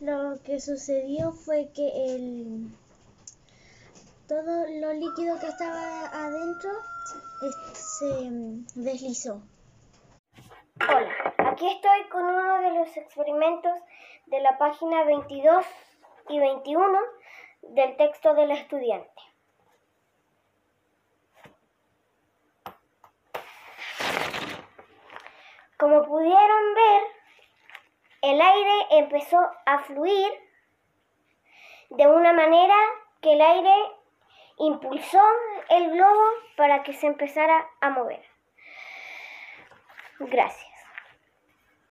Lo que sucedió fue que el todo lo líquido que estaba adentro se deslizó. Hola, aquí estoy con uno de los experimentos de la página 22 y 21 del texto del estudiante. Como pudieron ver, el aire empezó a fluir de una manera que el aire impulsó el globo para que se empezara a mover. Gracias.